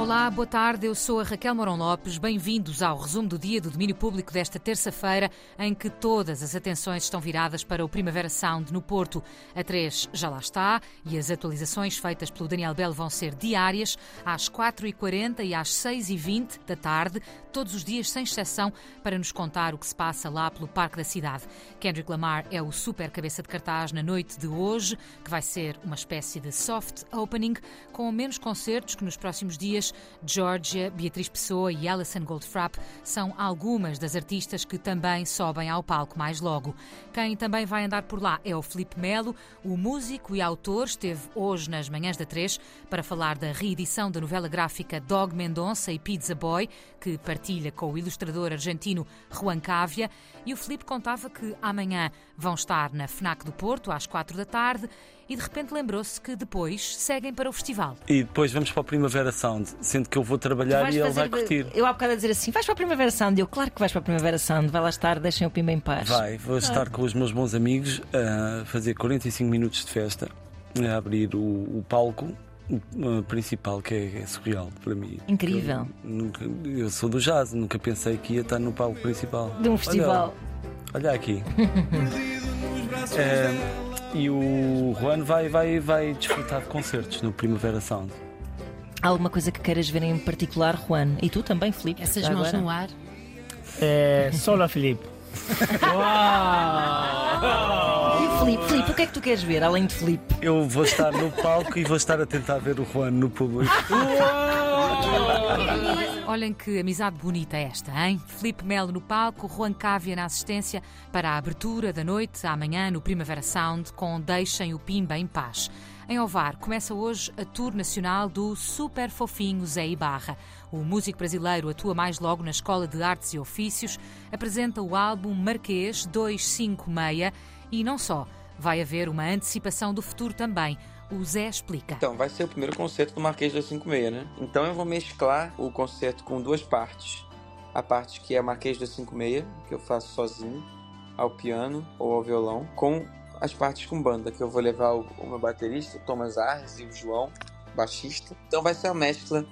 Olá, boa tarde. Eu sou a Raquel Morão Lopes. Bem-vindos ao resumo do dia do domínio público desta terça-feira, em que todas as atenções estão viradas para o Primavera Sound no Porto. A 3 já lá está e as atualizações feitas pelo Daniel Bell vão ser diárias, às 4h40 e às 6h20 da tarde, todos os dias sem exceção, para nos contar o que se passa lá pelo Parque da Cidade. Kendrick Lamar é o super cabeça de cartaz na noite de hoje, que vai ser uma espécie de soft opening, com menos concertos que nos próximos dias Georgia, Beatriz Pessoa e Alison Goldfrapp são algumas das artistas que também sobem ao palco mais logo. Quem também vai andar por lá é o Felipe Melo, o músico e autor, esteve hoje nas manhãs da 3 para falar da reedição da novela gráfica Dog Mendonça e Pizza Boy, que partilha com o ilustrador argentino Juan Cávia, e o Felipe contava que amanhã vão estar na FNAC do Porto às 4 da tarde e de repente lembrou-se que depois seguem para o festival. E depois vamos para o Primavera Sound, sendo que eu vou trabalhar e ele vai curtir. Eu há bocado a dizer assim: vais para a Primavera Sound. Eu, claro que vais para a Primavera Sound, vai lá estar, deixem o Pimba em paz. Vai, vou estar com os meus bons amigos a fazer 45 minutos de festa, a abrir o, o palco o principal que é, é, surreal para mim. Incrível. Eu, nunca, eu sou do jazz, nunca pensei que ia estar no palco principal. De um festival. Olha, olha aqui. é, e o Juan vai, vai, vai desfrutar de concertos no Primavera Sound. Há alguma coisa que queiras ver em particular, Juan? E tu também, Filipe? Essas mãos agora? no ar? É, solo a Filipe. Uau! E Filipe, Filipe, o que é que tu queres ver além de Filipe? Eu vou estar no palco e vou estar a tentar ver o Juan no público. Olhem que amizade bonita é esta, hein? Felipe Melo no palco, Juan Cávia na assistência para a abertura da noite amanhã no Primavera Sound com Deixem o Pimba em Paz. Em Ovar começa hoje a tour nacional do super fofinho Zé Ibarra. O músico brasileiro atua mais logo na Escola de Artes e Ofícios, apresenta o álbum Marquês 256 e não só. Vai haver uma antecipação do futuro também. O Zé explica. Então, vai ser o primeiro concerto do Marquês 256, né? Então eu vou mesclar o concerto com duas partes. A parte que é Marquês 256, que eu faço sozinho, ao piano ou ao violão, com as partes com banda, que eu vou levar o, o meu baterista, o Thomas Arres, e o João, baixista. Então vai ser a mescla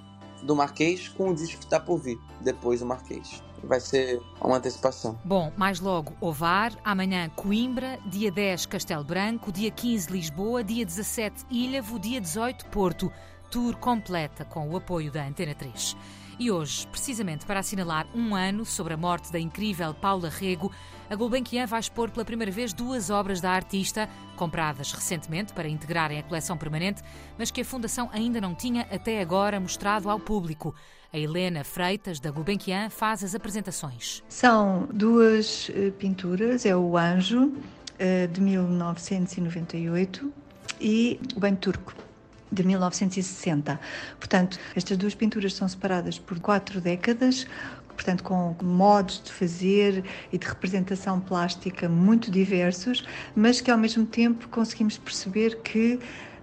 do Marquês com o disco que está por vir, depois do Marquês. Vai ser uma antecipação. Bom, mais logo Ovar, amanhã Coimbra, dia 10 Castelo Branco, dia 15 Lisboa, dia 17 Ilhavo, dia 18 Porto. Tour completa com o apoio da Antena 3. E hoje, precisamente para assinalar um ano sobre a morte da incrível Paula Rego, a Gulbenkian vai expor pela primeira vez duas obras da artista, compradas recentemente para integrarem a coleção permanente, mas que a Fundação ainda não tinha até agora mostrado ao público. A Helena Freitas, da Gulbenkian, faz as apresentações. São duas eh, pinturas, é o Anjo, eh, de 1998, e o Banho Turco, de 1960. Portanto, estas duas pinturas são separadas por quatro décadas, portanto, com modos de fazer e de representação plástica muito diversos, mas que ao mesmo tempo conseguimos perceber que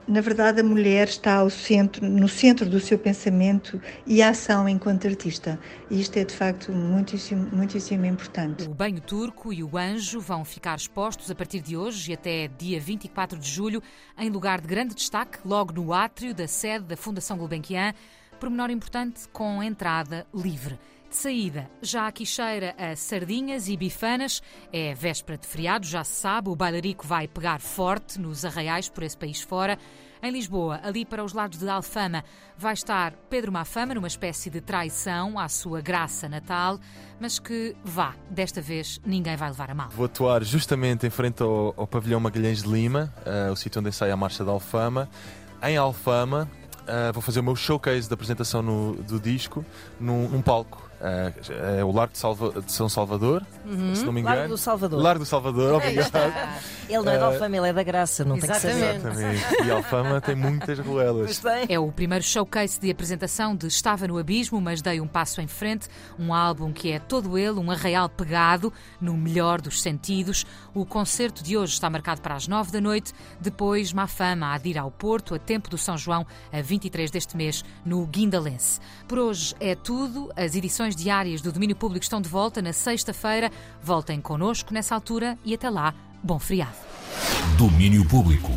na verdade, a mulher está ao centro, no centro do seu pensamento e ação enquanto artista. E isto é, de facto, muitíssimo, muitíssimo importante. O Banho Turco e o Anjo vão ficar expostos a partir de hoje e até dia 24 de julho, em lugar de grande destaque, logo no átrio da sede da Fundação Gulbenkian, pormenor importante com entrada livre. De saída, já aqui cheira a sardinhas e bifanas. É véspera de feriado, já se sabe, o bailarico vai pegar forte nos arraiais por esse país fora. Em Lisboa, ali para os lados de Alfama, vai estar Pedro Mafama numa espécie de traição à sua graça natal, mas que vá, desta vez ninguém vai levar a mal. Vou atuar justamente em frente ao, ao pavilhão Magalhães de Lima, uh, o sítio onde ensaia a marcha de Alfama. Em Alfama, uh, vou fazer o meu showcase da apresentação no, do disco num, num palco é, é o Largo de, Salva, de São Salvador, uhum. se não me engano. Largo do Salvador. Largo do Salvador, obrigado. Ele não é da Alfama, ele é da Graça, não Exatamente. tem que saber. Exatamente. E Alfama tem muitas ruelas. É o primeiro showcase de apresentação de Estava no Abismo, mas dei um passo em frente. Um álbum que é todo ele um arraial pegado, no melhor dos sentidos. O concerto de hoje está marcado para as nove da noite. Depois, Mafama a ir ao Porto, a tempo do São João, a 23 deste mês, no Guindalense. Por hoje é tudo. As diárias do Domínio Público estão de volta na sexta-feira. Voltem connosco nessa altura e até lá, bom feriado. Domínio Público.